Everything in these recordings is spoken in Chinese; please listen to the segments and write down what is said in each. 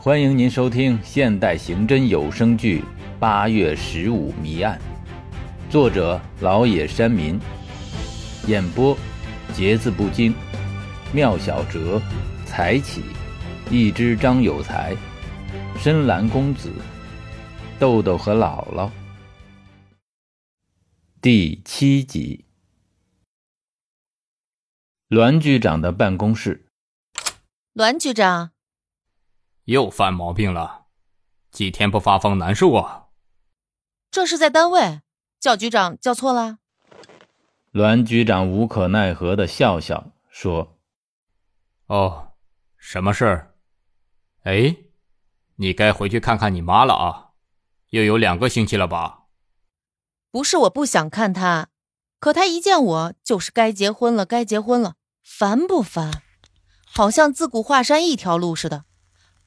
欢迎您收听现代刑侦有声剧《八月十五谜案》，作者老野山民，演播节字不惊，妙小哲，才起，一只张有才，深蓝公子，豆豆和姥姥。第七集，栾局长的办公室。栾局长，又犯毛病了，几天不发疯难受啊。这是在单位，叫局长叫错了。栾局长无可奈何的笑笑说：“哦，什么事儿？哎，你该回去看看你妈了啊，又有两个星期了吧？”不是我不想看他，可他一见我就是该结婚了，该结婚了，烦不烦？好像自古华山一条路似的，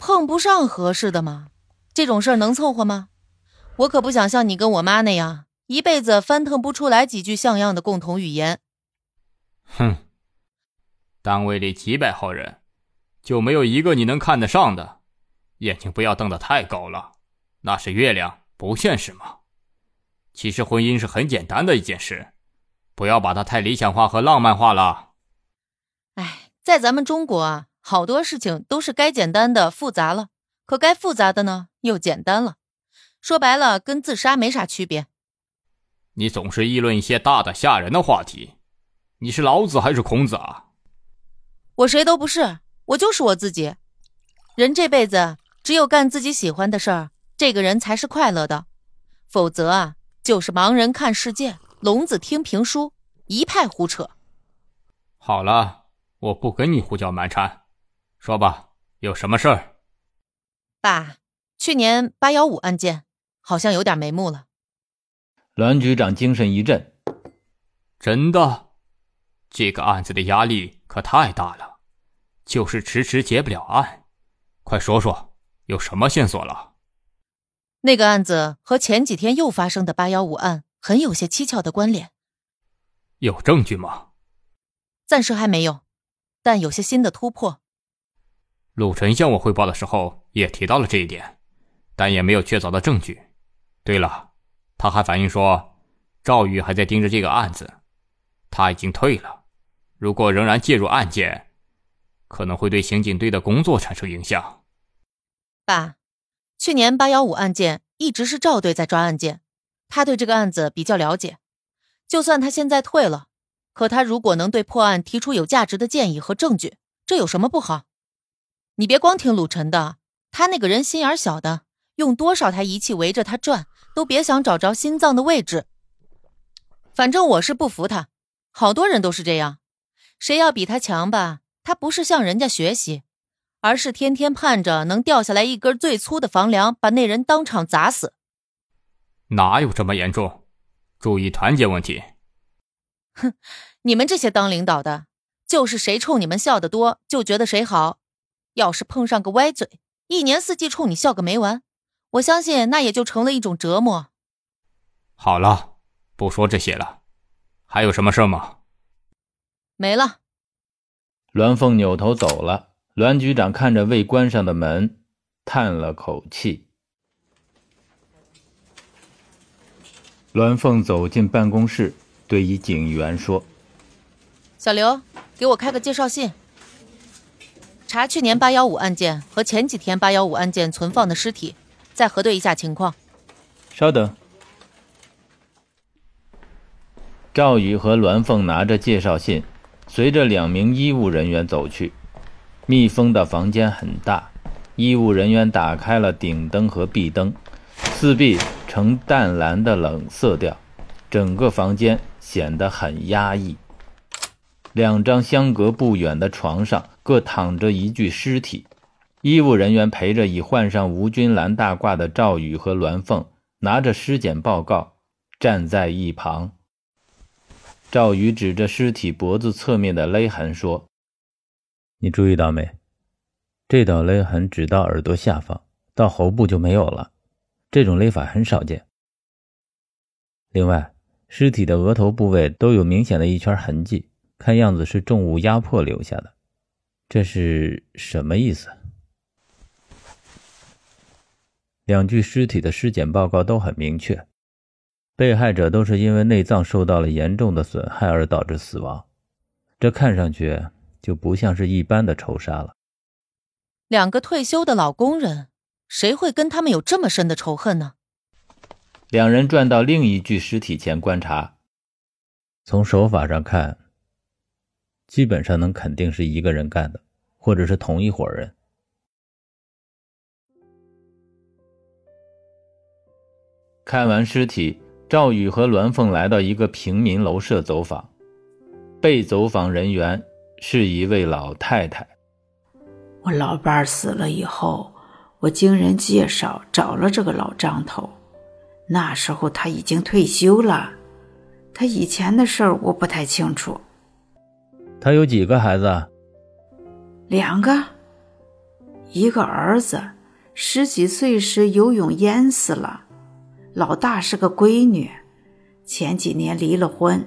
碰不上合适的吗？这种事儿能凑合吗？我可不想像你跟我妈那样，一辈子翻腾不出来几句像样的共同语言。哼，单位里几百号人，就没有一个你能看得上的？眼睛不要瞪得太高了，那是月亮，不现实嘛？其实婚姻是很简单的一件事，不要把它太理想化和浪漫化了。哎，在咱们中国啊，好多事情都是该简单的复杂了，可该复杂的呢又简单了，说白了跟自杀没啥区别。你总是议论一些大的吓人的话题，你是老子还是孔子啊？我谁都不是，我就是我自己。人这辈子只有干自己喜欢的事儿，这个人才是快乐的，否则啊。就是盲人看世界，聋子听评书，一派胡扯。好了，我不跟你胡搅蛮缠，说吧，有什么事儿？爸，去年八幺五案件好像有点眉目了。栾局长精神一振，真的，这个案子的压力可太大了，就是迟迟结不了案。快说说，有什么线索了？那个案子和前几天又发生的八幺五案很有些蹊跷的关联，有证据吗？暂时还没有，但有些新的突破。陆晨向我汇报的时候也提到了这一点，但也没有确凿的证据。对了，他还反映说，赵宇还在盯着这个案子，他已经退了。如果仍然介入案件，可能会对刑警队的工作产生影响。爸。去年八幺五案件一直是赵队在抓案件，他对这个案子比较了解。就算他现在退了，可他如果能对破案提出有价值的建议和证据，这有什么不好？你别光听鲁晨的，他那个人心眼小的，用多少台仪器围着他转，都别想找着心脏的位置。反正我是不服他，好多人都是这样，谁要比他强吧，他不是向人家学习。而是天天盼着能掉下来一根最粗的房梁，把那人当场砸死。哪有这么严重？注意团结问题。哼，你们这些当领导的，就是谁冲你们笑得多，就觉得谁好。要是碰上个歪嘴，一年四季冲你笑个没完，我相信那也就成了一种折磨。好了，不说这些了。还有什么事吗？没了。栾凤扭头走了。栾局长看着未关上的门，叹了口气。栾凤走进办公室，对一警员说：“小刘，给我开个介绍信，查去年八幺五案件和前几天八幺五案件存放的尸体，再核对一下情况。”稍等。赵宇和栾凤拿着介绍信，随着两名医务人员走去。密封的房间很大，医务人员打开了顶灯和壁灯，四壁呈淡蓝的冷色调，整个房间显得很压抑。两张相隔不远的床上各躺着一具尸体，医务人员陪着已换上吴军蓝大褂的赵宇和栾凤，拿着尸检报告站在一旁。赵宇指着尸体脖子侧面的勒痕说。你注意到没？这道勒痕只到耳朵下方，到喉部就没有了。这种勒法很少见。另外，尸体的额头部位都有明显的一圈痕迹，看样子是重物压迫留下的。这是什么意思？两具尸体的尸检报告都很明确，被害者都是因为内脏受到了严重的损害而导致死亡，这看上去就不像是一般的仇杀了。两个退休的老工人，谁会跟他们有这么深的仇恨呢？两人转到另一具尸体前观察，从手法上看，基本上能肯定是一个人干的，或者是同一伙人。看完尸体，赵宇和栾凤来到一个平民楼舍走访。被走访人员是一位老太太。我老伴儿死了以后，我经人介绍找了这个老张头。那时候他已经退休了，他以前的事儿我不太清楚。他有几个孩子？两个，一个儿子，十几岁时游泳淹死了。老大是个闺女，前几年离了婚，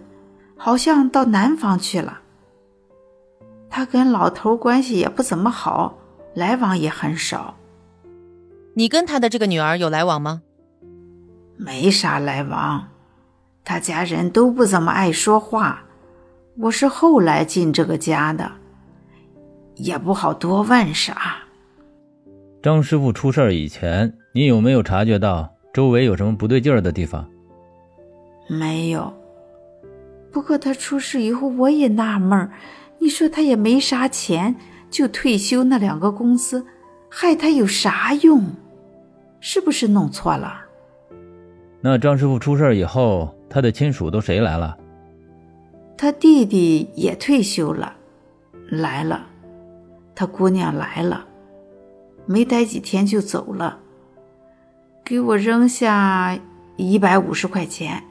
好像到南方去了。他跟老头关系也不怎么好，来往也很少。你跟他的这个女儿有来往吗？没啥来往，他家人都不怎么爱说话。我是后来进这个家的，也不好多问啥。张师傅出事以前，你有没有察觉到？周围有什么不对劲儿的地方？没有。不过他出事以后，我也纳闷儿。你说他也没啥钱，就退休那两个公司，害他有啥用？是不是弄错了？那张师傅出事以后，他的亲属都谁来了？他弟弟也退休了，来了。他姑娘来了，没待几天就走了。给我扔下一百五十块钱。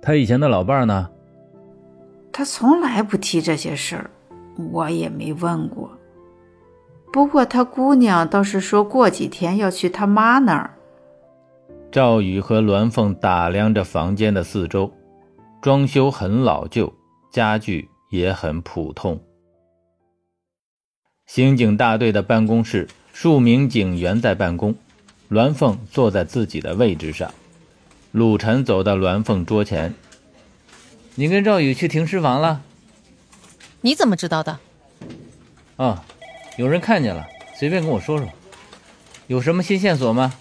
他以前的老伴儿呢？他从来不提这些事儿，我也没问过。不过他姑娘倒是说过几天要去他妈那儿。赵宇和栾凤打量着房间的四周，装修很老旧，家具也很普通。刑警大队的办公室，数名警员在办公。栾凤坐在自己的位置上，陆晨走到栾凤桌前：“你跟赵宇去停尸房了？你怎么知道的？”“啊，有人看见了，随便跟我说说。有什么新线索吗？”“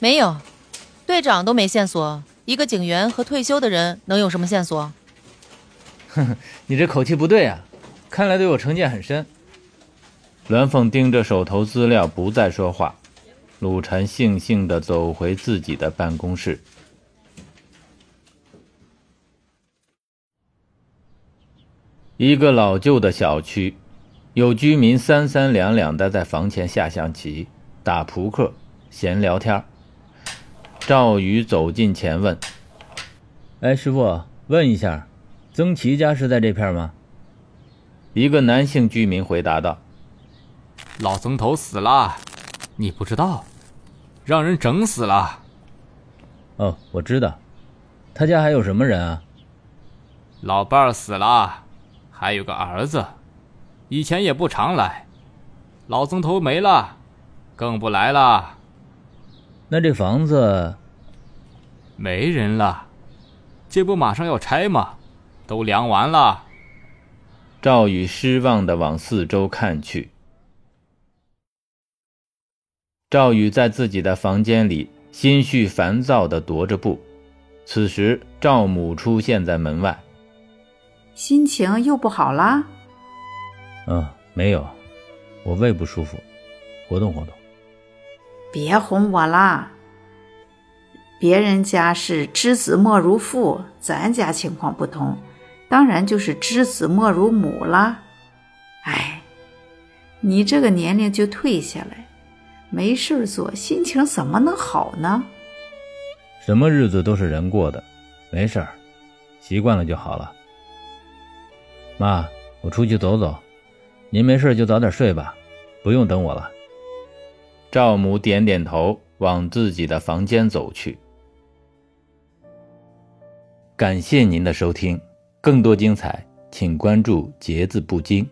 没有，队长都没线索，一个警员和退休的人能有什么线索？”“哼哼，你这口气不对啊，看来对我成见很深。”栾凤盯着手头资料，不再说话。陆晨悻悻地走回自己的办公室。一个老旧的小区，有居民三三两两的在房前下象棋、打扑克、闲聊天。赵宇走近前问：“哎，师傅，问一下，曾琦家是在这片吗？”一个男性居民回答道：“老曾头死了，你不知道。”让人整死了。哦，我知道，他家还有什么人啊？老伴儿死了，还有个儿子，以前也不常来。老曾头没了，更不来了。那这房子没人了，这不马上要拆吗？都量完了。赵宇失望的往四周看去。赵宇在自己的房间里心绪烦躁的踱着步，此时赵母出现在门外，心情又不好啦？嗯，没有，我胃不舒服，活动活动。别哄我啦！别人家是知子莫如父，咱家情况不同，当然就是知子莫如母啦。哎，你这个年龄就退下来。没事儿做，心情怎么能好呢？什么日子都是人过的，没事儿，习惯了就好了。妈，我出去走走，您没事就早点睡吧，不用等我了。赵母点点头，往自己的房间走去。感谢您的收听，更多精彩，请关注“节字不惊”。